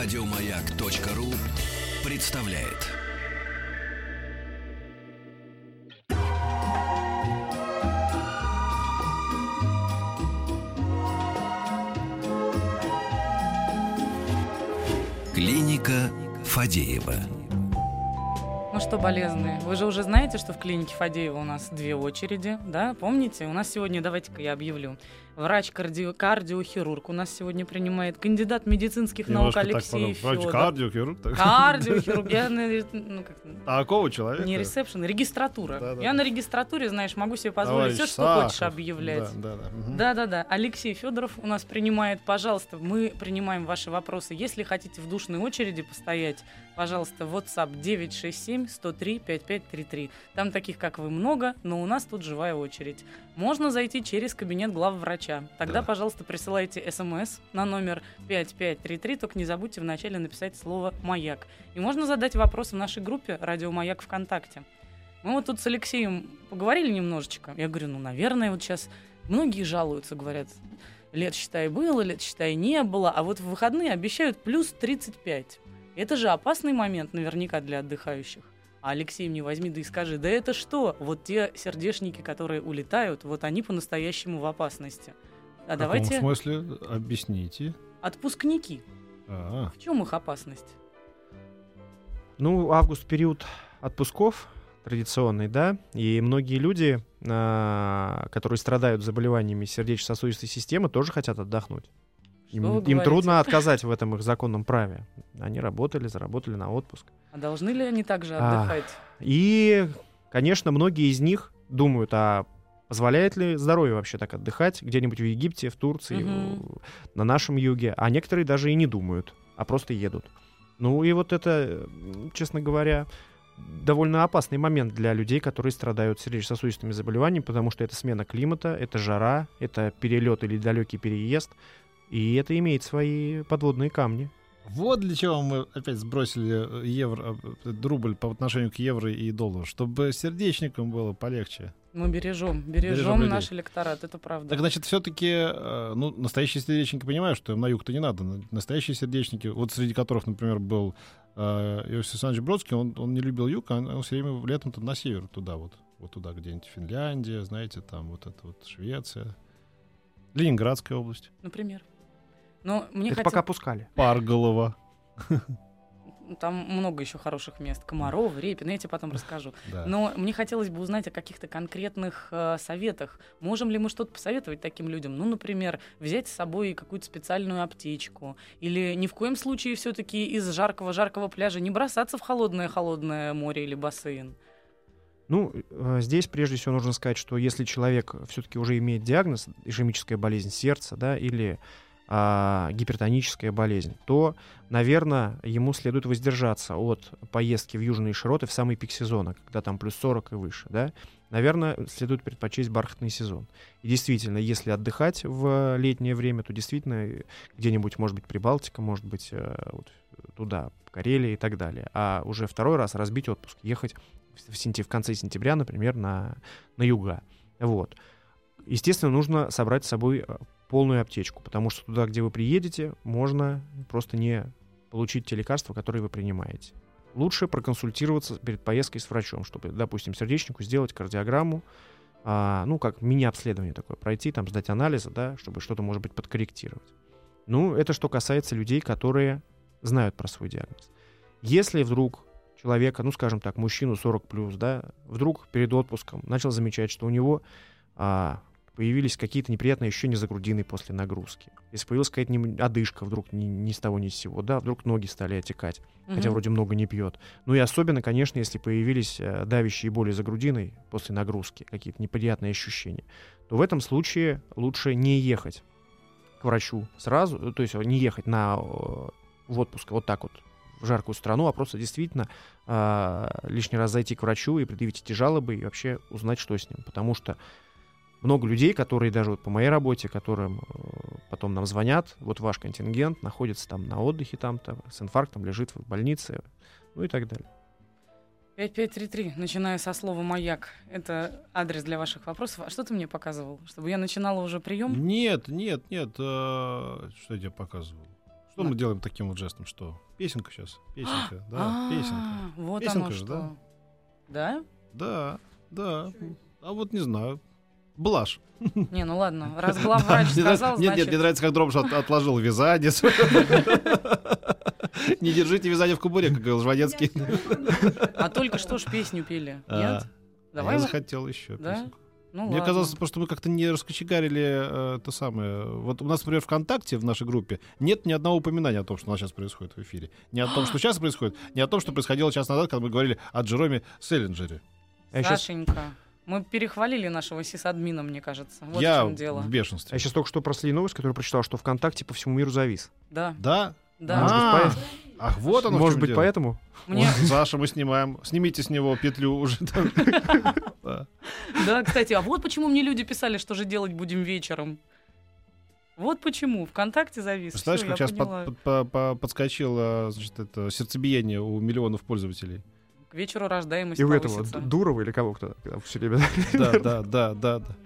Радиомаяк.ру представляет. Клиника Фадеева. Ну что, болезные, вы же уже знаете, что в клинике Фадеева у нас две очереди, да? Помните? У нас сегодня, давайте-ка я объявлю. Врач-кардио- кардиохирург у нас сегодня принимает кандидат медицинских наук Немножко Алексей подумал. Врач Федор. кардиохирург. так. Кардиохирург. Я на, ну, как, Такого человека. не ресепшн, регистратура. Да-да-да. Я на регистратуре, знаешь, могу себе позволить все, Товарищ что хочешь Сахов. объявлять. Да, да, да. Да-да-да. Алексей Федоров у нас принимает. Пожалуйста, мы принимаем ваши вопросы. Если хотите в душной очереди постоять, пожалуйста, WhatsApp 967-103-5533. Там таких, как вы, много, но у нас тут живая очередь. Можно зайти через кабинет главврача. Тогда, Да. пожалуйста, присылайте смс на номер 5533, только не забудьте вначале написать слово «Маяк». И можно задать вопрос в нашей группе «Радио Маяк ВКонтакте». Мы вот тут с Алексеем поговорили немножечко. Я говорю, ну, наверное, вот сейчас многие жалуются, говорят, лет, считай, было, лет, считай, не было, а вот в выходные обещают плюс 35. Это же опасный момент наверняка для отдыхающих. А Алексей мне возьми да и скажи, да это что? Вот те сердечники, которые улетают, вот они по-настоящему в опасности. А В каком давайте смысле? Объясните. отпускники. А, В чем их опасность? Ну, август период отпусков традиционный, да, и многие люди, а, которые страдают заболеваниями сердечно-сосудистой системы, тоже хотят отдохнуть. Им, им говорите? трудно отказать в этом их законном праве. Они работали, заработали на отпуск. А должны ли они также А. отдыхать? И, конечно, многие из них думают, а позволяет ли здоровье вообще так отдыхать где-нибудь в Египте, в Турции, в- на нашем юге, а некоторые даже и не думают, а просто едут. Ну и вот это, честно говоря, довольно опасный момент для людей, которые страдают сердечно-сосудистыми заболеваниями, потому что это смена климата, это жара, это перелет или далекий переезд, и это имеет свои подводные камни. Вот для чего мы опять сбросили э, евро, э, рубль по отношению к евро и доллару, чтобы сердечникам было полегче. Мы бережем, бережем, Бережем людей. наш электорат, это правда. Так значит, все-таки, ну, настоящие сердечники понимают, что им на юг-то не надо. На- Настоящие сердечники, вот среди которых, например, был э, Иосиф Александрович Бродский, он, он не любил юг, а он, он все время летом-то на север туда вот. Вот туда где-нибудь Финляндия, знаете, там вот это вот Швеция. Ленинградская область. Например. Но мне это хотел- пока пускали. Парголова. Там много еще хороших мест. Комаров, Репин, я тебе потом расскажу. Да. Но мне хотелось бы узнать о каких-то конкретных э, советах. Можем ли мы что-то посоветовать таким людям? Ну, например, взять с собой какую-то специальную аптечку. Или ни в коем случае все-таки из жаркого-жаркого пляжа не бросаться в холодное-холодное море или бассейн. Ну, э, здесь прежде всего нужно сказать, что если человек все-таки уже имеет диагноз, ишемическая болезнь сердца, да, или а, гипертоническая болезнь, то, наверное, ему следует воздержаться от поездки в южные широты в самый пик сезона, когда там плюс 40 и выше, да. Наверное, следует предпочесть бархатный сезон. И действительно, если отдыхать в летнее время, то действительно э, где-нибудь, может быть, Прибалтика, может быть, э, вот туда, Карелия и так далее. А уже второй раз разбить отпуск, ехать в, сентя- в конце сентября, например, на, на юга. Вот. Естественно, нужно собрать с собой э, полную аптечку, потому что туда, где вы приедете, можно просто не получить те лекарства, которые вы принимаете. Лучше проконсультироваться перед поездкой с врачом, чтобы, допустим, сердечнику сделать кардиограмму, а, ну, как мини-обследование такое, пройти, там, сдать анализы, да, чтобы что-то, может быть, подкорректировать. Ну, это что касается людей, которые знают про свой диагноз. Если вдруг человека, ну, скажем так, мужчину 40 плюс, да, вдруг перед отпуском начал замечать, что у него а, появились какие-то неприятные ощущения за грудиной после нагрузки. Если появилась какая-то одышка вдруг ни, ни с того ни с сего, да, вдруг ноги стали отекать, хотя Мгм. вроде много не пьет. Ну и особенно, конечно, если появились э, давящие боли за грудиной после нагрузки, какие-то неприятные ощущения, то в этом случае лучше не ехать к врачу сразу, э, то есть не ехать на, э, в отпуск вот так вот в жаркую страну, а просто действительно а, лишний раз зайти к врачу и предъявить эти жалобы и вообще узнать, что с ним. Потому что много людей, которые даже вот по моей работе, которым э, потом нам звонят, вот ваш контингент находится там на отдыхе там-то, с инфарктом лежит в больнице, ну и так далее. 5533, начиная со слова «Маяк». Это адрес для ваших вопросов. А что ты мне показывал? Чтобы я начинала уже прием? Нет, нет, нет. э, Что я тебе показывал? Что мы делаем таким вот жестом? Что? Песенка сейчас. Песенка, да, песенка. А, Вот Песенка оно же, что. Да? Да, да. А вот не знаю. Блажь. Не, ну ладно. Раз главврач сказал, Нет, нет, значит... мне нравится, как Дробыш от- отложил вязание. Не держите вязание в кубуре, как говорил Жванецкий. А только что ж песню пели. А, Нет? Давай. Я захотел еще Да? песенку. Ну Мне ладно. казалось, просто что мы как-то не раскочегарили э, то самое. Вот у нас, например, ВКонтакте в нашей группе нет ни одного упоминания о том, что у нас сейчас происходит в эфире. Ни о том, что сейчас происходит, ни о том, что происходило час назад, когда мы говорили о Джероме Селлинджере. Сашенька, мы перехвалили нашего сисадмина, мне кажется. Вот Я в чем дело. в бешенстве. Я сейчас только что проследил новость, которую прочитал, что ВКонтакте по всему миру завис. Да, Да? да. Может быть, А, поэтому- Ах, вот оно Может быть, дело. поэтому? Мне, Вот, Саша, мы снимаем. Снимите с него петлю уже. Да. кстати, а вот почему мне люди писали, что же делать будем вечером. Вот почему. ВКонтакте завис. Представляешь, Всё, как сейчас подскочило значит, это, сердцебиение у миллионов пользователей. К вечеру рождаемость И у этого повысится. Дурова или кого кто все время. Да, да, да, да, да.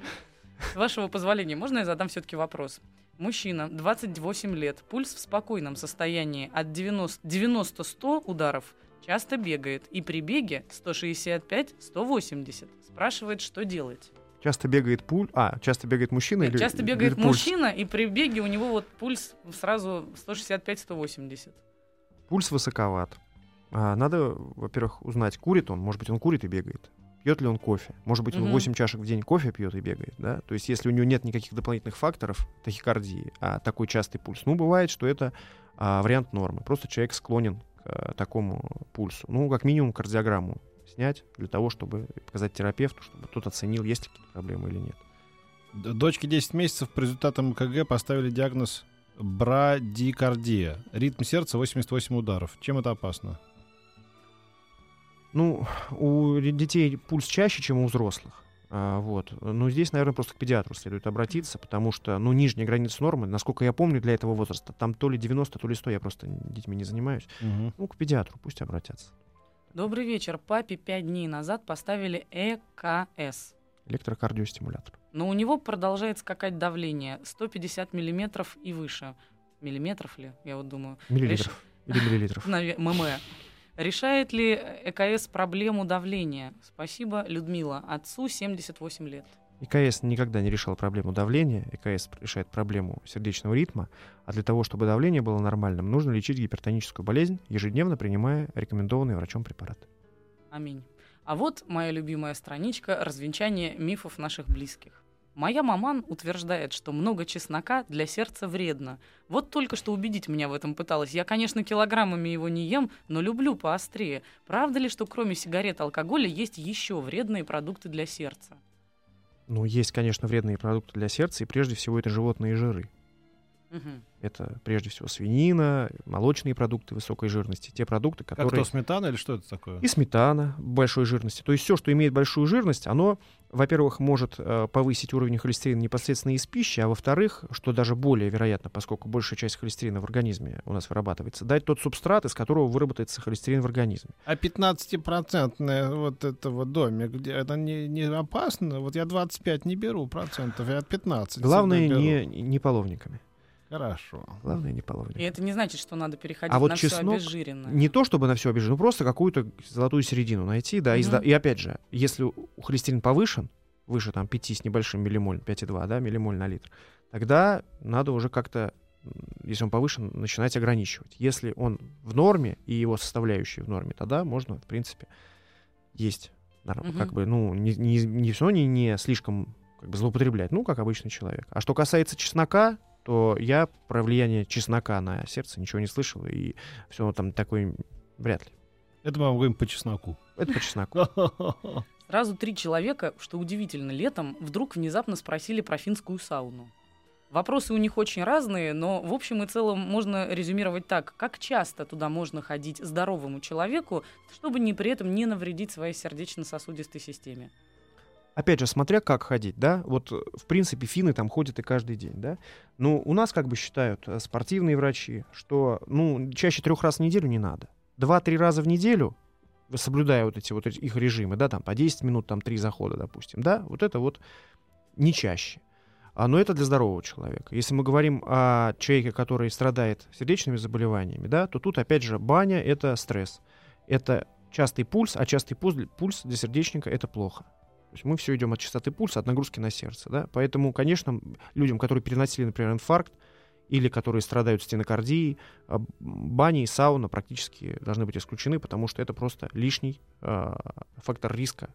С вашего позволения, можно я задам все-таки вопрос? Мужчина, 28 лет, пульс в спокойном состоянии от 90-100 ударов, часто бегает, и при беге 165-180. Спрашивает, что делать. Часто бегает пуль. А, часто бегает мужчина или Часто или бегает пульс? мужчина, и при беге у него вот пульс сразу 165-180. Пульс высоковат. А, надо, во-первых, узнать, курит он. Может быть, он курит и бегает. Пьет ли он кофе? Может быть, он Мгм. 8 чашек в день кофе пьет и бегает, да? То есть, если у него нет никаких дополнительных факторов тахикардии, а такой частый пульс, ну, бывает, что это а, вариант нормы. Просто человек склонен к а, такому пульсу. Ну, как минимум, кардиограмму снять для того, чтобы показать терапевту, чтобы тот оценил, есть ли какие-то проблемы или нет. Дочке 10 месяцев по результатам КГ поставили диагноз брадикардия. Ритм сердца 88 ударов. Чем это опасно? Ну, у детей пульс чаще, чем у взрослых. А, вот. Но здесь, наверное, просто к педиатру следует обратиться, потому что, ну, нижняя граница нормы, насколько я помню, для этого возраста, там то ли 90, то ли 100, я просто детьми не занимаюсь. Ну, к педиатру пусть обратятся. Добрый вечер. Папе пять дней назад поставили ЭКС. Электрокардиостимулятор. Но у него продолжает скакать давление 150 миллиметров и выше. Миллиметров ли, я вот думаю. Миллилитров. Или миллилитров. ММ. Решает ли ЭКС проблему давления? Спасибо, Людмила. Отцу 78 лет. ИКС никогда не решал проблему давления, ИКС решает проблему сердечного ритма, а для того, чтобы давление было нормальным, нужно лечить гипертоническую болезнь, ежедневно принимая рекомендованные врачом препараты. Аминь. А вот моя любимая страничка развенчания мифов наших близких. Моя маман утверждает, что много чеснока для сердца вредно. Вот только что убедить меня в этом пыталась. Я, конечно, килограммами его не ем, но люблю поострее. Правда ли, что кроме сигарет и алкоголя есть еще вредные продукты для сердца? Ну, есть, конечно, вредные продукты для сердца, и прежде всего это животные жиры. Мгм. Это прежде всего свинина, молочные продукты высокой жирности, те продукты, Как которые... то сметана или что это такое? И сметана большой жирности. То есть все, что имеет большую жирность, оно, во-первых, может э, повысить уровень холестерина непосредственно из пищи, а во-вторых, что даже более вероятно, поскольку большая часть холестерина в организме у нас вырабатывается, дать тот субстрат, из которого выработается холестерин в организме. А 15-процентный вот это вот домик, где это не, не опасно? Вот я 25 не беру процентов, я 15 Главное, не, не половниками. Хорошо. Главное, не И половниками. это не значит, что надо переходить А вот на все чеснок обезжиренное. Не то, чтобы на все ну просто какую-то золотую середину найти, да, и, Мгм. сда- и опять же, если холестерин повышен, выше там 5 с небольшим миллимоль, 5,2, да, миллимоль на литр, тогда надо уже как-то, если он повышен, начинать ограничивать. Если он в норме и его составляющие в норме, тогда можно, в принципе, есть. Нар- Мгм. Как бы, ну, не, не, не все не, не слишком как бы, злоупотреблять, ну, как обычный человек. А что касается чеснока, то я про влияние чеснока на сердце ничего не слышал, и все там такое вряд ли. Это мы говорим по чесноку. Это по чесноку. Сразу три человека, что удивительно, летом вдруг внезапно спросили про финскую сауну. Вопросы у них очень разные, но в общем и целом можно резюмировать так. Как часто туда можно ходить здоровому человеку, чтобы не при этом не навредить своей сердечно-сосудистой системе? Опять же, смотря как ходить, да, вот, э, в принципе, финны там ходят и каждый день, да. Ну, у нас как бы считают э, спортивные врачи, что, ну, чаще трех раз в неделю не надо. Два-три раза в неделю, соблюдая вот эти вот их режимы, да, там по 10 минут, там три захода, допустим, да, вот это вот не чаще. А, но это для здорового человека. Если мы говорим о человеке, который страдает сердечными заболеваниями, да, то тут опять же баня — это стресс. Это частый пульс, а частый пульс для сердечника — это плохо. То есть мы все идем от частоты пульса, от нагрузки на сердце. Да? Поэтому, конечно, людям, которые переносили, например, инфаркт, или которые страдают стенокардией, а, бани и сауна практически должны быть исключены, потому что это просто лишний э, фактор риска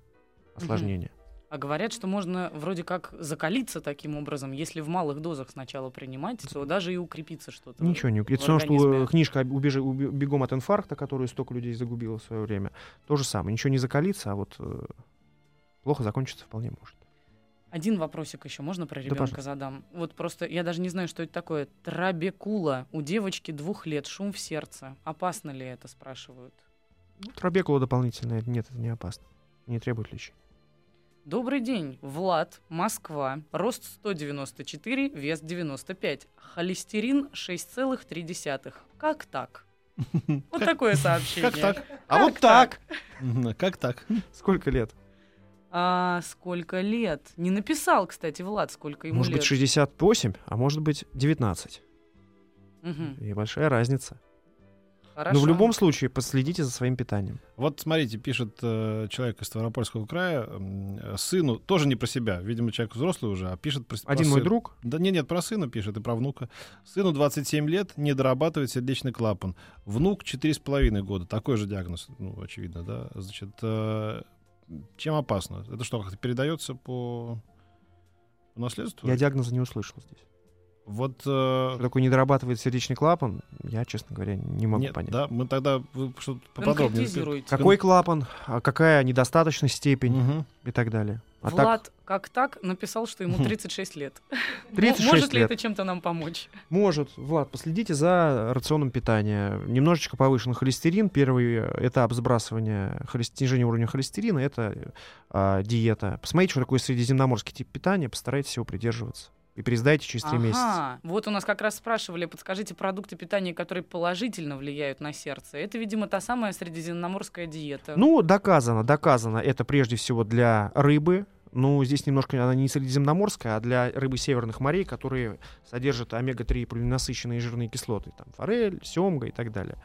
осложнения. А говорят, что можно вроде как закалиться таким образом, если в малых дозах сначала принимать, то даже и укрепиться что-то. Ничего не укрепится. Все, что книжка «Убежи, «Бегом от инфаркта», которую столько людей загубила в свое время, то же самое. Ничего не закалится, а вот э, плохо закончится вполне может. Один вопросик еще можно про ребенка да, задам? Вот просто я даже не знаю, что это такое. Трабекула. У девочки двух лет шум в сердце. Опасно ли это, спрашивают? Ну, трабекула дополнительная. Нет, это не опасно. Не требует лечения. Добрый день. Влад, Москва. Рост 194, вес 95. Холестерин 6,3. Как так? Вот такое сообщение. Как так? А вот так. Как так? Сколько лет? А сколько лет? Не написал, кстати, Влад, сколько ему может лет. Может быть, 68, а может быть, 19. Угу. И большая разница. Хорошо. Но в любом случае последите за своим питанием. Вот смотрите, пишет э, человек из Ставропольского края, э, сыну, тоже не про себя, видимо, человек взрослый уже, а пишет про, Один про мой сына. друг? Да нет, нет, про сына пишет и про внука. Сыну 27 лет, не дорабатывает сердечный клапан. Внук 4,5 года, такой же диагноз, ну, очевидно, да. Значит, э, чем опасно? Это что, как-то передается по, по наследству? Я диагноза не услышал здесь. Вот, э... Что такое не дорабатывает сердечный клапан, я, честно говоря, не могу Нет, понять. Да, мы тогда что-то поподробнее. Какой клапан, а какая недостаточная степень угу. и так далее. А Влад, так... как так, написал, что ему 36 лет. 36 Может ли лет. это чем-то нам помочь? Может. Влад, последите за рационом питания. Немножечко повышен холестерин. Первый этап сбрасывания, снижения уровня холестерина — это а, диета. Посмотрите, что такое средиземноморский тип питания, постарайтесь его придерживаться и пересдайте через три ага. месяца. Вот у нас как раз спрашивали, подскажите продукты питания, которые положительно влияют на сердце. Это, видимо, та самая средиземноморская диета. Ну, доказано, доказано. Это прежде всего для рыбы. Ну, здесь немножко она не средиземноморская, а для рыбы северных морей, которые содержат омега-3 полиненасыщенные жирные кислоты. Там форель, семга и так далее.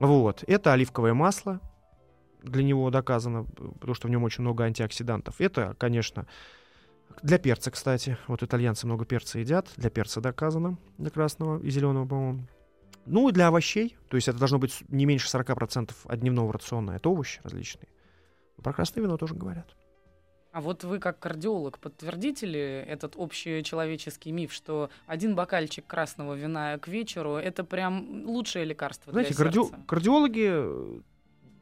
Вот. Это оливковое масло. Для него доказано, потому что в нем очень много антиоксидантов. Это, конечно, для перца, кстати. Вот итальянцы много перца едят. Для перца доказано. Для красного и зеленого, по-моему. Ну и для овощей. То есть это должно быть не меньше 40% от дневного рациона. Это овощи различные. Про красное вино тоже говорят. А вот вы как кардиолог подтвердите ли этот общий человеческий миф, что один бокальчик красного вина к вечеру это прям лучшее лекарство Знаете, для карди... сердца? кардиологи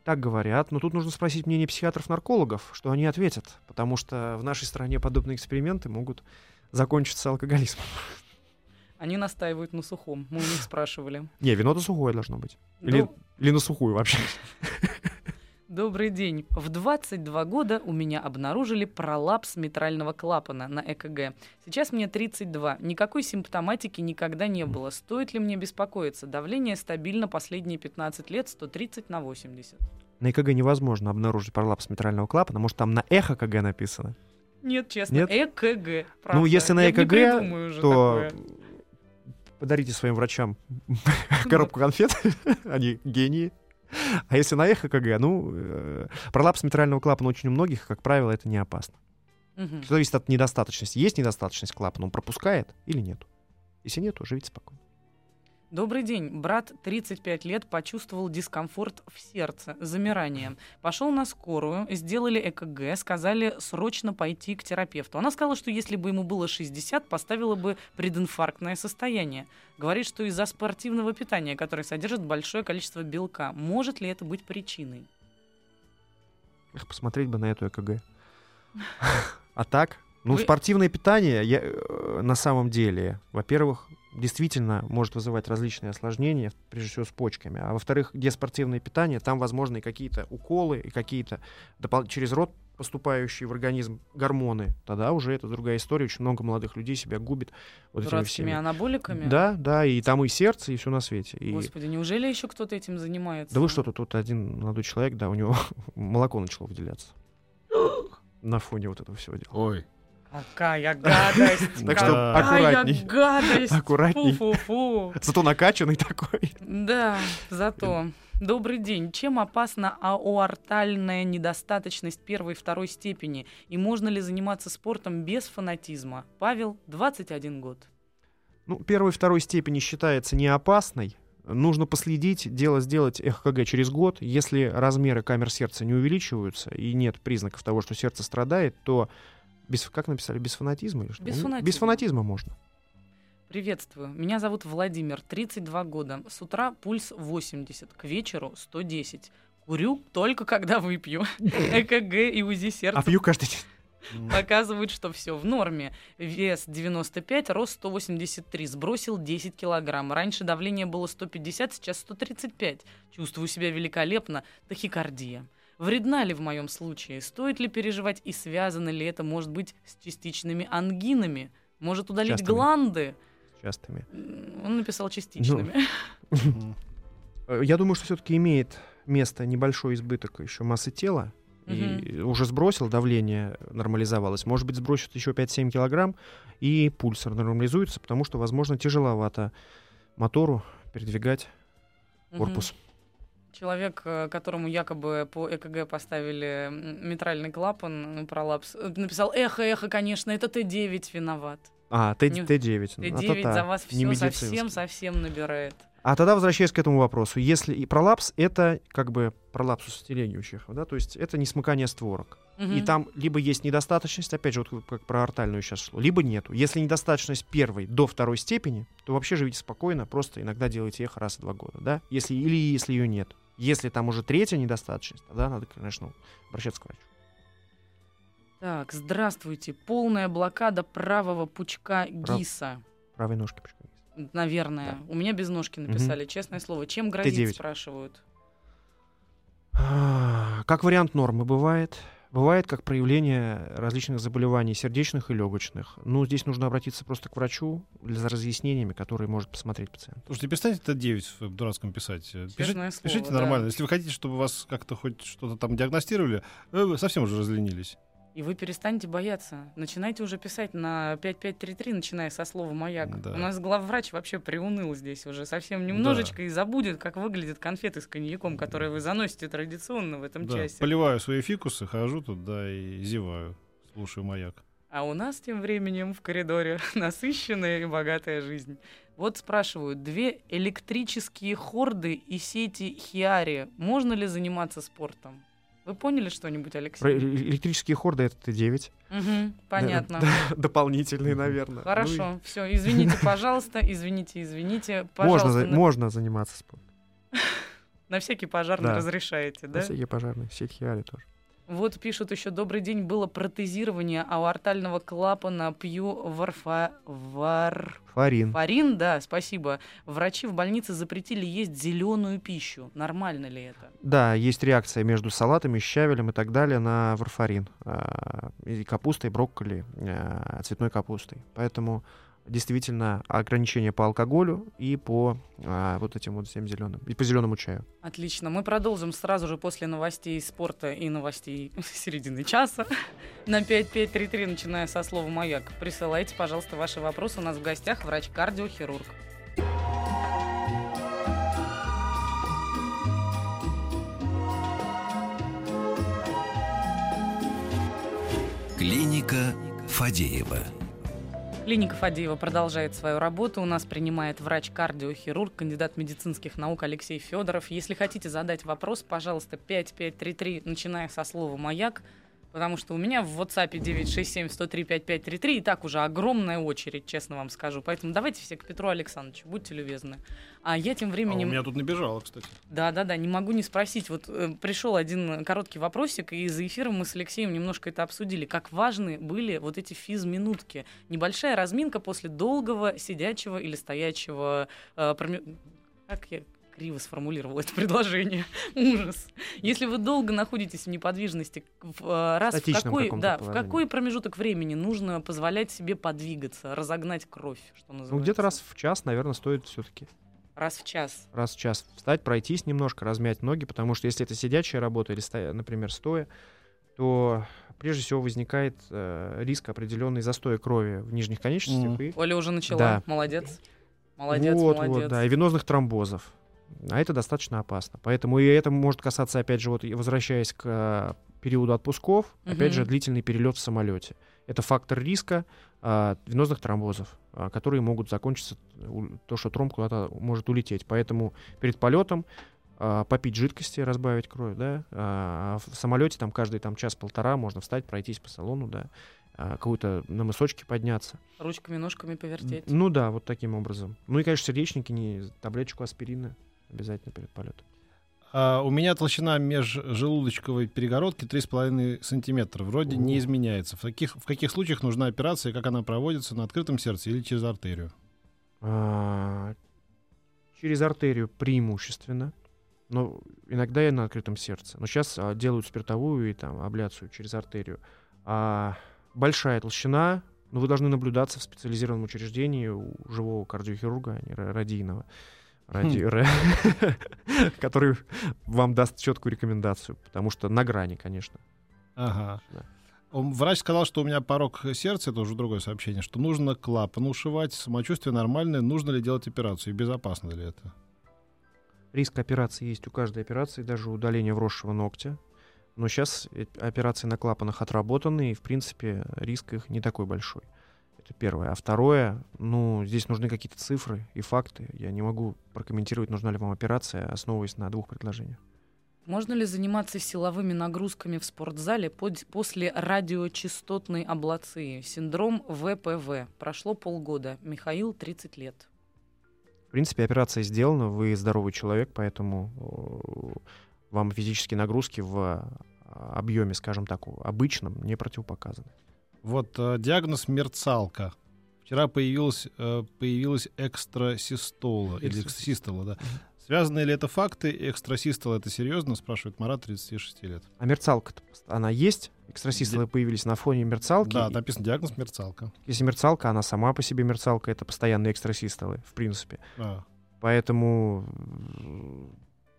так говорят, но тут нужно спросить мнение психиатров-наркологов, что они ответят, потому что в нашей стране подобные эксперименты могут закончиться алкоголизмом. Они настаивают на сухом, мы у них спрашивали. Не, вино-то сухое должно быть. Или, Доб- или на сухую вообще. Добрый день. В 22 года у меня обнаружили пролапс митрального клапана на ЭКГ. Сейчас мне 32. Никакой симптоматики никогда не было. Стоит ли мне беспокоиться? Давление стабильно последние 15 лет 130 на 80. На ЭКГ невозможно обнаружить пролапс митрального клапана, может там на эхо КГ написано. Нет, честно, Нет? ЭКГ. правда. Ну, если на ЭКГ, то такое. подарите своим врачам коробку конфет, они гении. А если на эхо КГ, ну, э, пролапс митрального клапана очень у многих, как правило, это не опасно. Мгм. Все зависит от недостаточности. Есть недостаточность клапана, он пропускает или нет? Если нет, то живите спокойно. Добрый день. Брат 35 лет почувствовал дискомфорт в сердце, замирание. Пошел на скорую, сделали ЭКГ, сказали срочно пойти к терапевту. Она сказала, что если бы ему было 60, поставила бы прединфарктное состояние. Говорит, что из-за спортивного питания, которое содержит большое количество белка. Может ли это быть причиной? Эх, посмотреть бы на эту ЭКГ. А так? Ну, Вы- спортивное питание я, э, на самом деле, во-первых, действительно может вызывать различные осложнения, прежде всего с почками. А во-вторых, где спортивное питание, там возможны и какие-то уколы, и какие-то допол- через рот поступающие в организм гормоны. Тогда уже это другая история. Очень много молодых людей себя губит вот этими всеми. анаболиками? Да, да, и там и сердце, и все на свете. И... Господи, неужели еще кто-то этим занимается? Да вы что-то, тут один молодой человек, да, у него молоко начало выделяться. На фоне вот этого всего дела. Ой. Какая гадость! Так что Какая аккуратней. гадость! Аккуратней. Фу-фу-фу. Зато накачанный такой. Да, зато. Добрый день. Чем опасна аортальная недостаточность первой и второй степени? И можно ли заниматься спортом без фанатизма? Павел, 21 год. Ну, первой и второй степени считается не опасной. Нужно последить, дело сделать ЭХКГ через год. Если размеры камер сердца не увеличиваются и нет признаков того, что сердце страдает, то без, как написали, без фанатизма или что? Без фанатизма. Без фанатизма можно. Приветствую. Меня зовут Владимир, 32 года. С утра пульс 80, к вечеру 110. Курю только когда выпью. ЭКГ и УЗИ сердца А пью каждый день. показывают, что все в норме. Вес 95, рост 183, сбросил 10 килограмм. Раньше давление было 150, сейчас 135. Чувствую себя великолепно. Тахикардия. Вредна ли в моем случае? Стоит ли переживать и связано ли это, может быть, с частичными ангинами? Может удалить Частыми. гланды? Частыми. М, Он написал частичными. Э, Я думаю, что все-таки имеет место небольшой избыток еще массы тела. И уже сбросил, давление нормализовалось. Может быть, сбросит еще 5-7 килограмм, и пульс нормализуется, потому что, возможно, тяжеловато мотору передвигать корпус. Человек, э, которому якобы по ЭКГ поставили митральный клапан, ну, пролапс, э, написал «Эхо, эхо, конечно, это Т9 виноват». А, Т- Не- Т9. ну, Т9 а-та-та, за вас все совсем-совсем набирает. А тогда возвращаясь к этому вопросу, если и пролапс это как бы стеления у Чехова, да, то есть это не смыкание створок. И Мгм. там либо есть недостаточность, опять же, вот как про артальную сейчас шло, либо нету. Если недостаточность первой до второй степени, то вообще живите спокойно, просто иногда делайте эхо раз в два года, да, если, или если ее нет. Если там уже третья недостаточность, тогда надо, конечно, обращаться к врачу. Так, здравствуйте. Полная блокада правого пучка Прав- ГИСа. Правой ножкой почему? Наверное. У меня без ножки написали, честное слово. Чем грозит, Т9. спрашивают. Как вариант нормы бывает. Бывает как проявление различных заболеваний сердечных и легочных. Ну, здесь нужно обратиться просто к врачу за разъяснениями, который может посмотреть пациент. Слушайте, перестаньте это 9 в дурацком писать. Э, Пишите, слово, пишите да. нормально. Если вы хотите, чтобы вас как-то хоть что-то там диагностировали, э, вы совсем уже разленились. И вы перестаньте бояться. Начинайте уже писать на 5533, начиная со слова «маяк». Да. У нас главврач вообще приуныл здесь уже совсем немножечко и забудет, как выглядят конфеты с коньяком, которые вы заносите традиционно в этом Да, часе. поливаю свои фикусы, хожу туда и зеваю, слушаю маяк. А у нас тем временем в коридоре насыщенная и богатая жизнь. Вот спрашивают, две электрические хорды и сети Хиари. Можно ли заниматься спортом? Вы поняли что-нибудь, Про Алексей? э- электрические хорды это Т9. Мгм, понятно. Да, дополнительные, наверное. Хорошо, все, извините, пожалуйста, извините, извините. Ну и можно, Пожалуйста, за- на, можно заниматься спортом. на всякий пожарный Да. разрешаете, Да? Всякие пожарные, сеть Хиари тоже. Вот пишут еще, добрый день, было протезирование аортального клапана, пью варфа... вар... Фарин. Фарин, да, спасибо. Врачи в больнице запретили есть зеленую пищу. Нормально ли это? Да, есть реакция между салатами, щавелем и так далее на варфарин. а, И капустой, брокколи, а, цветной капустой. Поэтому действительно ограничения по алкоголю и по а, вот этим вот всем зеленым, и по зеленому чаю. Отлично. Мы продолжим сразу же после новостей спорта и новостей середины часа на 5533, начиная со слова «Маяк». Присылайте, пожалуйста, ваши вопросы. У нас в гостях врач-кардиохирург. Клиника Фадеева. Клиника Фадеева продолжает свою работу. У нас принимает врач-кардиохирург, кандидат медицинских наук Алексей Федоров. Если хотите задать вопрос, пожалуйста, 5533, начиная со слова «Маяк», потому что у меня в WhatsApp 967-103-5533 и так уже огромная очередь, честно вам скажу. Поэтому давайте все к Петру Александровичу, будьте любезны. А я тем А у временем... меня тут набежало, кстати. Да, да, да, не могу не спросить. Вот э, пришел один короткий вопросик, и за эфиром мы с Алексеем немножко это обсудили. Как важны были вот эти физминутки. Небольшая разминка после долгого сидячего или стоячего... э, проме- Как я криво сформулировала это предложение. Ужас. Если вы долго находитесь в неподвижности, в, э, раз в какой, да, в какой промежуток времени нужно позволять себе подвигаться, разогнать кровь, что называется? Ну, где-то раз в час, наверное, стоит все-таки. Раз в час. Раз в час встать, пройтись немножко, размять ноги, потому что если это сидячая работа или, стоя, например, стоя, то прежде всего возникает э, риск определенной застоя крови в нижних конечностях. Мгм. И, Оля уже начала. Да. Молодец. Молодец, вот, молодец. вот, да, и венозных тромбозов. А это достаточно опасно. Поэтому и это может касаться, опять же, вот возвращаясь к э, периоду отпусков, опять же, длительный перелет в самолете. Это фактор риска а, венозных тромбозов, а, которые могут закончиться, у- то, что тромб куда-то может улететь. Поэтому перед полетом а, попить жидкости, разбавить кровь, да. А в самолете там каждый там час-полтора можно встать, пройтись по салону, да, а, какую-то на мысочке подняться. Ручками, ножками повертеть. Ну да, вот таким образом. Ну и, конечно, сердечники, не таблеточку аспирина обязательно перед полетом. А, у меня толщина межжелудочковой перегородки 3,5 сантиметра. Вроде не изменяется. В каких, в каких случаях нужна операция, как она проводится, на открытом сердце или через артерию? А, через артерию преимущественно, но иногда и на открытом сердце. Но сейчас а, делают спиртовую и там абляцию через артерию. А, большая толщина, но вы должны наблюдаться в специализированном учреждении у живого кардиохирурга, а не ра- радийного. Ради- ра- который вам даст четкую рекомендацию, потому что на грани, конечно. Ага. Да. Врач сказал, что у меня порог сердца, это уже другое сообщение, что нужно клапан ушивать, самочувствие нормальное, нужно ли делать операцию и безопасно ли это? Риск операции есть у каждой операции, даже удаления вросшего ногтя. Но сейчас операции на клапанах отработаны, и, в принципе, риск их не такой большой. Это первое. А второе, ну, здесь нужны какие-то цифры и факты. Я не могу прокомментировать, нужна ли вам операция, основываясь на двух предложениях. Можно ли заниматься силовыми нагрузками в спортзале под- после радиочастотной аблации? Синдром ВПВ. Прошло полгода. Михаил, 30 лет. В принципе, операция сделана, вы здоровый человек, поэтому вам физические нагрузки в объеме, скажем так, обычном не противопоказаны. Вот э, диагноз мерцалка. Вчера появилась, э, появилась экстрасистола. Или Экстрасистола. да. Связаны ли это факты? Экстрасистола это серьезно? Спрашивает Марат, 36 лет. А мерцалка она есть? Экстрасистолы появились на фоне мерцалки. Да, написано диагноз мерцалка. Если мерцалка, она сама по себе мерцалка, это постоянные экстрасистолы, в принципе. А. Поэтому м,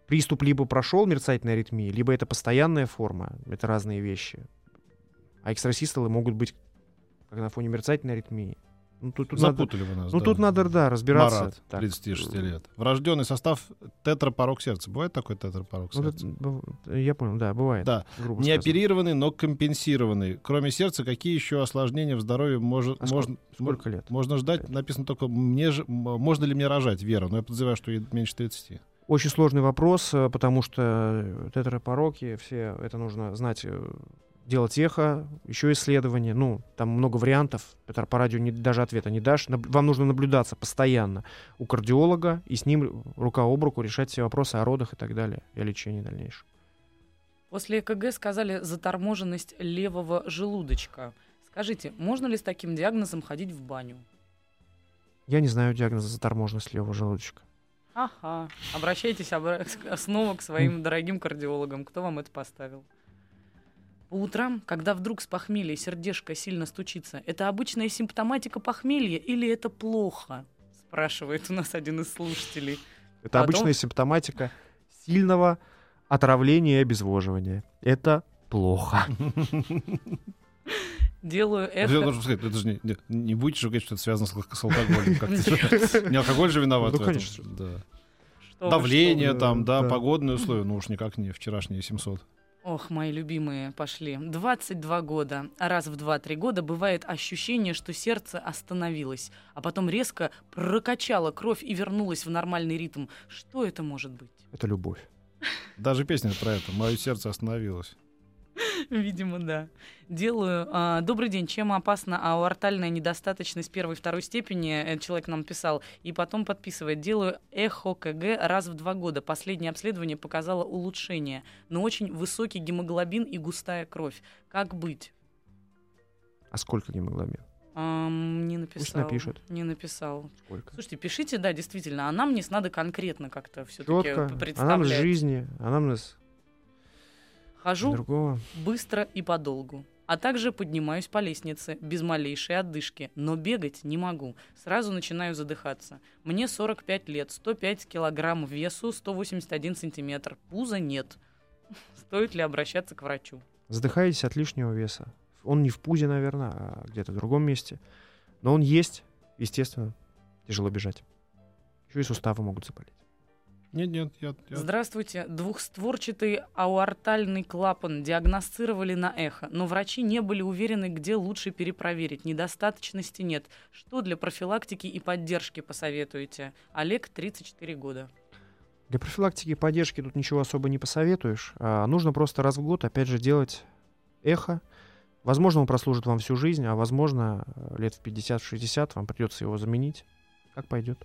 приступ либо прошел мерцательной аритмии, либо это постоянная форма. Это разные вещи. А экстрасистолы могут быть как на фоне мерцательной аритмии. Ну, тут, тут надо, Запутали вы нас. ну, да. тут надо, да, разбираться. Марат, Так, 36 лет. Врожденный состав тетрапорок сердца. Бывает такой тетрапорок ну, сердца? это быв- я понял, да, бывает. Да. грубо Не сказано. оперированный, но компенсированный. Кроме сердца, какие еще осложнения в здоровье может, А сколько- можно, Сколько лет? можно ждать? Написано только, мне же, можно ли мне рожать, Вера? Но я подозреваю, что ей меньше 30. Очень сложный вопрос, э, потому что э, тетрапороки, все это нужно знать, делать эхо, еще исследования. Ну, там много вариантов. Петр, по радио не- даже ответа не дашь. Наб- Вам нужно наблюдаться постоянно у кардиолога и с ним рука об руку решать все вопросы о родах и так далее, и о лечении дальнейшем. После ЭКГ сказали заторможенность левого желудочка. Скажите, можно ли с таким диагнозом ходить в баню? Я не знаю диагноза заторможенность левого желудочка. Ага. Обращайтесь обра- снова к своим дорогим кардиологам. Кто вам это поставил? По утрам, когда вдруг с похмелья сердечко сильно стучится, это обычная симптоматика похмелья или это плохо? Спрашивает у нас один из слушателей. Это Потом- обычная симптоматика сильного отравления и обезвоживания. Это плохо. Делаю Я эхо. должен сказать, это же не, не, не будете же говорить, что это связано с, с алкоголем. как-то. Не алкоголь же виноват Ну, в этом. Да. Что вы, Давление вы, там, да, да. погодные условия. Ну уж никак не вчерашние 700. Ох, мои любимые, пошли. 22 года. Раз в 2-3 года бывает ощущение, что сердце остановилось, а потом резко прокачало кровь и вернулось в нормальный ритм. Что это может быть? Это любовь. Даже песня про это. Мое сердце остановилось. Видимо, да. Делаю. а, Добрый день. Чем опасна аортальная недостаточность первой и второй степени? Э, Человек нам писал. И потом подписывает. Делаю эхо КГ раз в два года. Последнее обследование показало улучшение, но очень высокий гемоглобин и густая кровь. Как быть? А сколько гемоглобин? Ам, не написал. напишет. Не написал. Сколько? Слушайте, пишите, да, действительно. А нам не надо конкретно как-то все-таки Четко. Анамнез представлять. жизни, анамнез Хожу другого. быстро и подолгу. А также поднимаюсь по лестнице без малейшей отдышки, но бегать не могу. Сразу начинаю задыхаться. Мне 45 лет, 105 килограмм весу, 181 сантиметр. Пуза нет. Стоит ли обращаться к врачу? Задыхаетесь от лишнего веса. Он не в пузе, наверное, а где-то в другом месте. Но он есть, естественно, тяжело бежать. Еще и суставы могут заболеть. Нет, нет, я... я- Здравствуйте. Двухстворчатый аортальный клапан диагностировали на эхо, но врачи не были уверены, где лучше перепроверить. Недостаточности нет. Что для профилактики и поддержки посоветуете? Олег, 34 года. Для профилактики и поддержки тут ничего особо не посоветуешь. А нужно просто раз в год, опять же, делать эхо. Возможно, он прослужит вам всю жизнь, а возможно, э, лет в 50-60 вам придется его заменить. Как пойдет.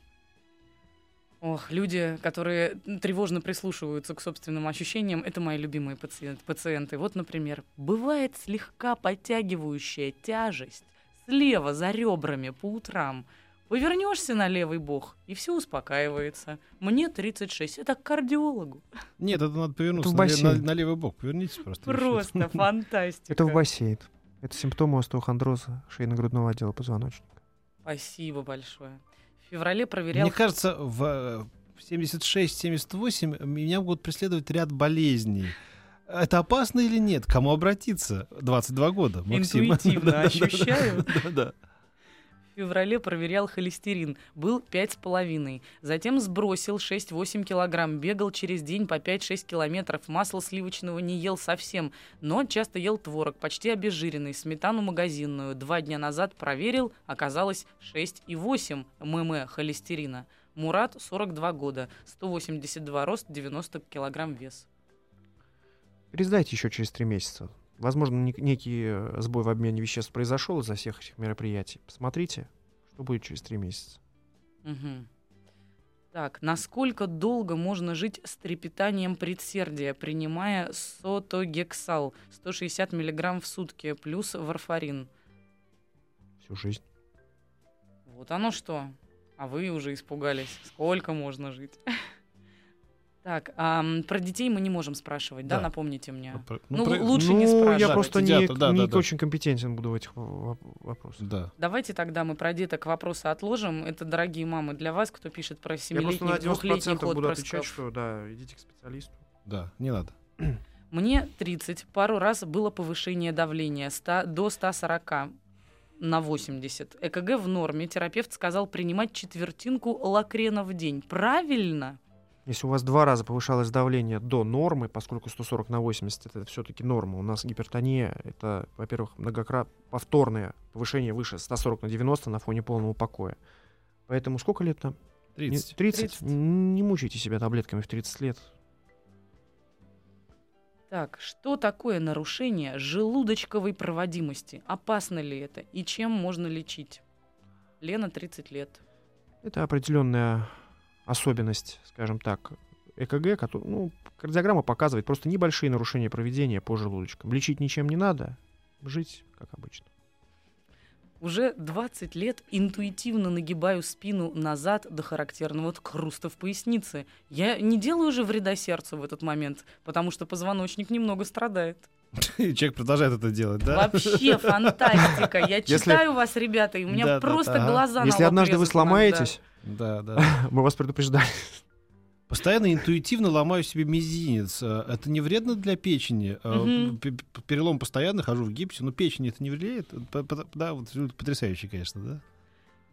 Ох, люди, которые тревожно прислушиваются к собственным ощущениям, это мои любимые пациент- пациенты. Вот, например, бывает слегка подтягивающая тяжесть слева за ребрами по утрам. Повернешься на левый бок, и все успокаивается. Мне 36, это к кардиологу. Нет, это надо повернуться в на, бассейн. на- на левый бок. Повернитесь просто. Просто фантастика. Это в бассейн. Это симптомы остеохондроза шейно-грудного отдела позвоночника. Спасибо большое. В феврале проверял... Мне кажется, в э, в 76-78 меня могут преследовать ряд болезней. Это опасно или нет? Кому обратиться? 22 года, Максим. Интуитивно ощущаю. да, да. Феврале проверял холестерин. Был 5,5. Затем сбросил 6-8 килограмм. Бегал через день по 5-6 километров. Масла сливочного не ел совсем, но часто ел творог, почти обезжиренный, сметану магазинную. Два дня назад проверил, оказалось 6,8 мм холестерина. Мурат, 42 года, 182 рост, 90 килограмм вес. Пересдайте еще через три месяца. Возможно, нек- некий э, сбой в обмене веществ произошел из-за всех этих мероприятий. Посмотрите, что будет через три месяца. Мгм. Так, насколько долго можно жить с трепетанием предсердия, принимая сотогексал 160 мг в сутки плюс варфарин? Всю жизнь. Вот оно что. А вы уже испугались. Сколько можно жить? Так, а, про детей мы не можем спрашивать, да? Да. Напомните мне. Про- Ну, про- лучше не Ну, спрашивать. я Да, просто не, да, не да, да. очень компетентен буду в этих вопросах. Да. Давайте тогда мы про деток вопросы отложим. Это, дорогие мамы, для вас, кто пишет про Я просто семилетних, на 90% двухлетних буду отвечать, отпрысков. что да, идите к специалисту. Да, не надо. Мне 30. Пару раз было повышение давления 100, до 140 на 80. ЭКГ в норме. Терапевт сказал принимать четвертинку лакрена в день. Правильно? Если у вас два раза повышалось давление до нормы, поскольку 140 на 80 это все-таки норма, у нас гипертония это, во-первых, многократно повторное повышение выше 140 на 90 на фоне полного покоя. Поэтому сколько лет там? Не- 30. 30? 30. Не мучайте себя таблетками в 30 лет. Так, что такое нарушение желудочковой проводимости? Опасно ли это? И чем можно лечить? Лена, 30 лет. Это определенная особенность, скажем так, ЭКГ, который, ну, кардиограмма показывает просто небольшие нарушения проведения по желудочкам. Лечить ничем не надо, жить как обычно. Уже 20 лет интуитивно нагибаю спину назад до характерного хруста в пояснице. Я не делаю же вреда сердцу в этот момент, потому что позвоночник немного страдает. И человек продолжает это делать, да? Вообще фантастика. Я Если- читаю вас, ребята, и у меня просто да. глаза на Если однажды вы сломаетесь, Да, да. мы вас предупреждали. Постоянно интуитивно ломаю себе мизинец. Э, Это не вредно для печени. П- Перелом постоянно, хожу в гипсе, но печени это не влияет. Да, вот потрясающе, конечно, да?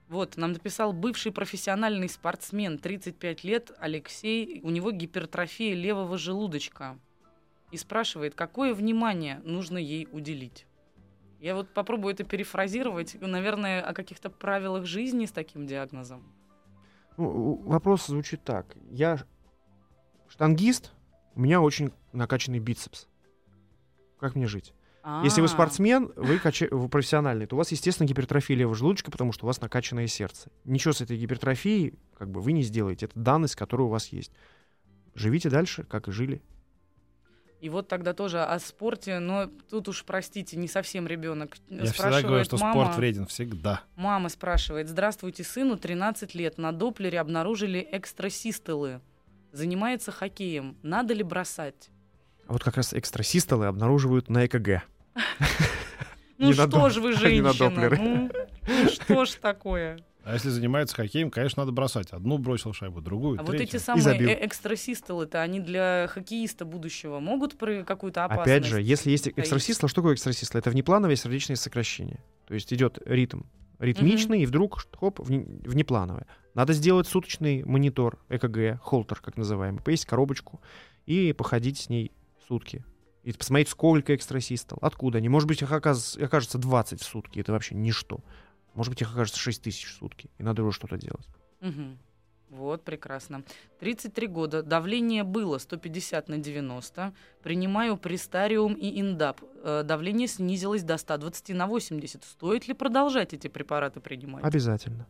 Вот, нам написал бывший профессиональный спортсмен, 35 лет, Алексей. У него гипертрофия левого желудочка. И спрашивает, какое внимание нужно ей уделить. Я вот попробую это перефразировать, наверное, о каких-то правилах жизни с таким диагнозом. Ну, вопрос звучит так. Я штангист, у меня очень накачанный бицепс. Как мне жить? Если вы А, спортсмен, вы, кача- вы профессиональный, то у вас, естественно, гипертрофия левого желудочка, потому что у вас накачанное сердце. Ничего с этой гипертрофией как бы вы не сделаете. Это данность, которая у вас есть. Живите дальше, как и жили. И вот тогда тоже о спорте, но тут уж, простите, не совсем ребенок. Я всегда говорю, что мама, спорт вреден. Всегда. Мама спрашивает, здравствуйте, сыну 13 лет, на Доплере обнаружили экстрасистолы. Занимается хоккеем, надо ли бросать? А вот как раз экстрасистолы обнаруживают на ЭКГ. Ну что ж вы, женщина, ну, ну что ж такое? А если занимается хоккеем, конечно, надо бросать. Одну бросил шайбу, другую, А вот третью. эти самые э- экстрасистолы-то, они для хоккеиста будущего могут про какую-то опасность? Опять же, если есть экстрасистол, что такое экстрасистол? Это внеплановое сердечное сокращение. То есть идет ритм ритмичный, и вдруг хоп, вне- внеплановое. Надо сделать суточный монитор, ЭКГ, холтер, как называемый, повесить коробочку и походить с ней сутки. И посмотреть, сколько экстрасистол, откуда они. Может быть, их окажется 20 в сутки, это вообще ничто. Может быть, их окажется 6 тысяч в сутки, и надо уже что-то делать. Мгм. Вот, прекрасно. 33 года. Давление было 150 на 90. Принимаю престариум и индап. Э, Давление снизилось до 120 на 80. Стоит ли продолжать эти препараты принимать? Обязательно.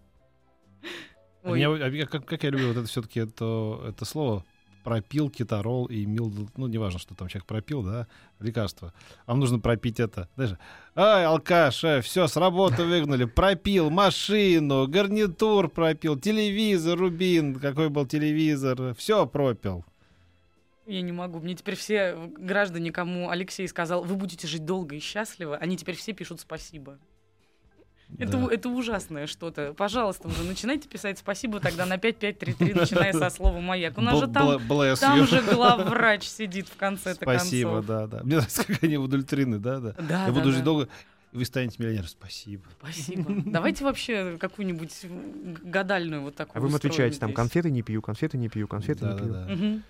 А Ой, меня- а как, как я люблю вот это все-таки это, это слово пропил кетарол и мил, ну, неважно, что там человек пропил, да, лекарство. Вам нужно пропить это. Знаешь, ай, алкаш, все, с работы выгнали, пропил машину, гарнитур пропил, телевизор, рубин, какой был телевизор, все пропил. Я не могу. Мне теперь все граждане, кому Алексей сказал, вы будете жить долго и счастливо, они теперь все пишут спасибо. Это, Да. это ужасное что-то. Пожалуйста, уже начинайте писать спасибо тогда на 5533, начиная со слова «маяк». У нас же там, там же главврач сидит в конце-то Спасибо, да, да. Мне нравится, как они удовлетворены, да, да. Да, Я да, буду жить долго, и вы станете миллионером. Спасибо. Спасибо. Давайте вообще какую-нибудь гадальную вот такую А вы им отвечаете там, конфеты не пью, конфеты не пью, конфеты Да, не да, пью. да. Мгм.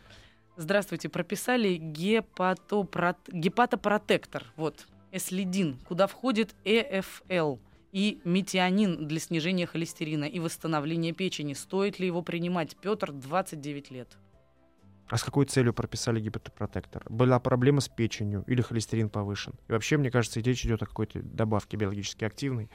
Здравствуйте. Прописали гепатопрот- гепатопротектор. Вот. Эслидин, куда входит ЭФЛ и метионин для снижения холестерина и восстановления печени. Стоит ли его принимать? Петр, 29 лет. А с какой целью прописали гипотопротектор? Была проблема с печенью или холестерин повышен? И вообще, мне кажется, речь идет о какой-то добавке биологически активной.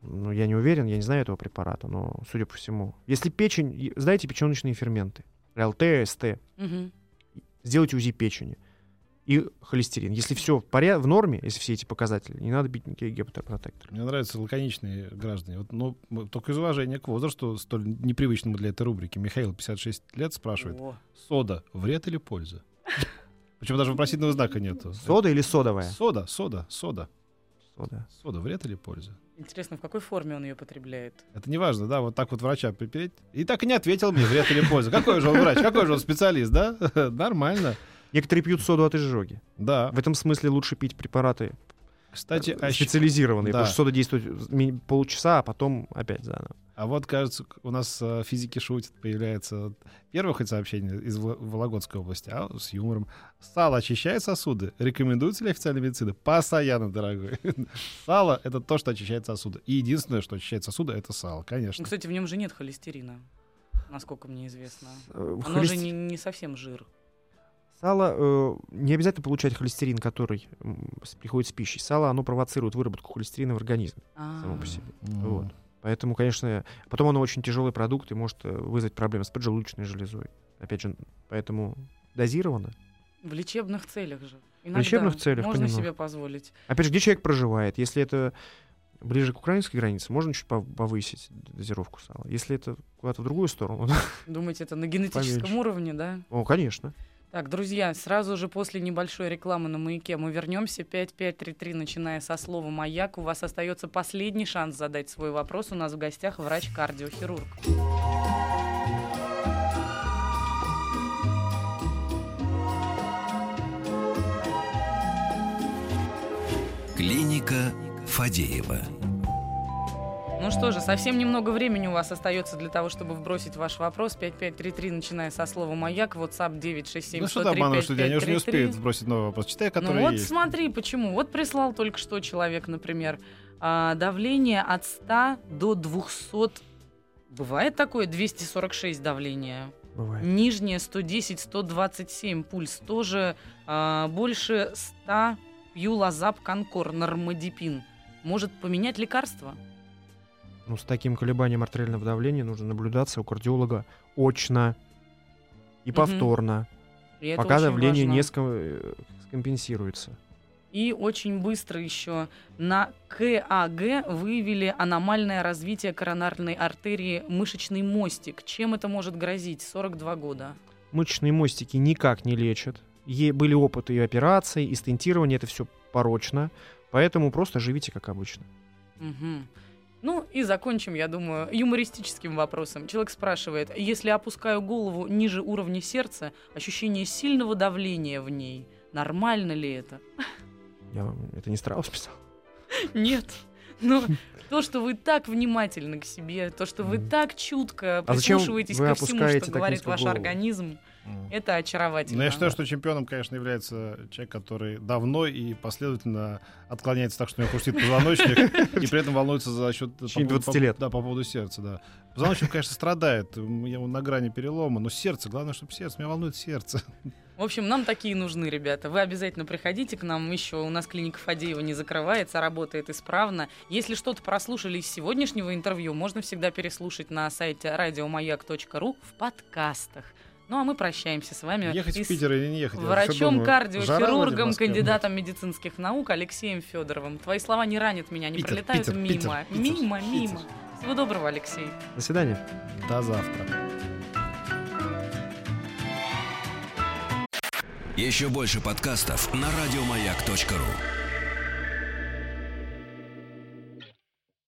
Ну, я не уверен, я не знаю этого препарата, но, судя по всему. Если печень... Знаете печеночные ферменты? ЛТ, СТ. Мгм. Сделайте УЗИ печени. И холестерин. Если все в, поря- в норме, если все эти показатели, не надо бить никакие гипотопротекторы. Мне нравятся лаконичные граждане. Вот, ну, м, только из уважения к возрасту, столь непривычному для этой рубрики. Михаил, 56 лет, спрашивает. О, Сода, вред или польза? Причем даже вопросительного знака нету. Сода или содовая? Сода, сода, сода. Сода. Сода, вред или польза? Интересно, в какой форме он ее потребляет? Это не важно, да, вот так вот врача припереть. И так и не ответил мне, вред или польза. Какой же он врач, какой же он специалист, да? Нормально. Некоторые пьют соду от изжоги. Да. В этом смысле лучше пить препараты Кстати, э, а, щ- специализированные, да. потому что сода действует полчаса, а потом опять заново. а вот, кажется, у нас э, физики шутят, появляется первое хоть сообщение из Вол- Вологодской области, а с юмором. Сало очищает сосуды? Рекомендуется ли официальная медицина? Постоянно, дорогой. Сало — это то, что очищает сосуды. И единственное, что очищает сосуды, это сало, Ну, конечно. кстати, в нем же нет холестерина, насколько мне известно. Э, Оно же не совсем жир. Сало э, не обязательно получать холестерин, который приходит с пищей. Сало, оно провоцирует выработку холестерина в организме само по себе. М. Вот. Поэтому, конечно, потом оно очень тяжелый продукт и может э, вызвать проблемы с поджелудочной железой. Опять же, поэтому дозировано. В лечебных целях же. Иногда лечебных целях, Можно понимаю. себе позволить. Опять же, где человек проживает? Если это ближе к украинской границе, можно чуть пов- повысить дозировку сала. Если это куда-то в другую сторону, Думаете, это на генетическом Поменьше. уровне, да? о, конечно. Так, друзья, сразу же после небольшой рекламы на маяке мы вернемся. 5533, начиная со слова «Маяк». У вас остается последний шанс задать свой вопрос. У нас в гостях врач-кардиохирург. Клиника Фадеева. Ну что же, совсем немного времени у вас остается для того, чтобы вбросить ваш вопрос. 5533, начиная со слова «Маяк». WhatsApp 967 Ну что ты обманываешь людей? Они уже не успеют сбросить новый вопрос. Читай, Ну который вот есть. смотри, почему. Вот прислал только что человек, например, а, давление от 100 до 200. Бывает такое? 246 давление. Бывает. Нижнее 110, 127. Пульс тоже а, больше 100. Пью лазап конкор, нормодипин. Может поменять лекарство? Ну, с таким колебанием артериального давления нужно наблюдаться у кардиолога очно и повторно, И пока давление важно. не ска- э, скомпенсируется. И очень быстро еще на КАГ выявили аномальное развитие коронарной артерии мышечный мостик. Чем это может грозить? 42 года. Мышечные мостики никак не лечат. Е- были опыты и операций, и стентирования, это все порочно. Поэтому просто живите как обычно. Мгм. Ну и закончим, я думаю, юмористическим вопросом. Человек спрашивает, если опускаю голову ниже уровня сердца, ощущение сильного давления в ней, нормально ли это? Я это не Страус писал? Нет. Но то, что вы так внимательны к себе, то, что вы так чутко А прислушиваетесь вы ко всему, что говорит ваш голову? организм, Это очаровательно. Ну, я считаю, что чемпионом, конечно, является человек, который давно и последовательно отклоняется так, что у него хрустит позвоночник, и при этом волнуется за счет... В течение по поводу- 20 лет. Да, по поводу сердца, да. Позвоночник, конечно, страдает, я на грани перелома, но сердце, главное, чтобы сердце, меня волнует сердце. В общем, нам такие нужны, ребята. Вы обязательно приходите к нам еще. У нас клиника Фадеева не закрывается, работает исправно. Если что-то прослушали из сегодняшнего интервью, можно всегда переслушать на сайте радиомаяк.ру в подкастах. Ну а мы прощаемся с вами. Ехать и в Питер или не ехать? Врачом, кардиохирургом, кандидатом медицинских наук Алексеем Федоровым. Твои слова не ранят меня, они Питер, пролетают Питер, мимо. Питер, мимо, Питер. мимо. Всего доброго, Алексей. До свидания. До завтра. Еще больше подкастов на радиомаяк.ру.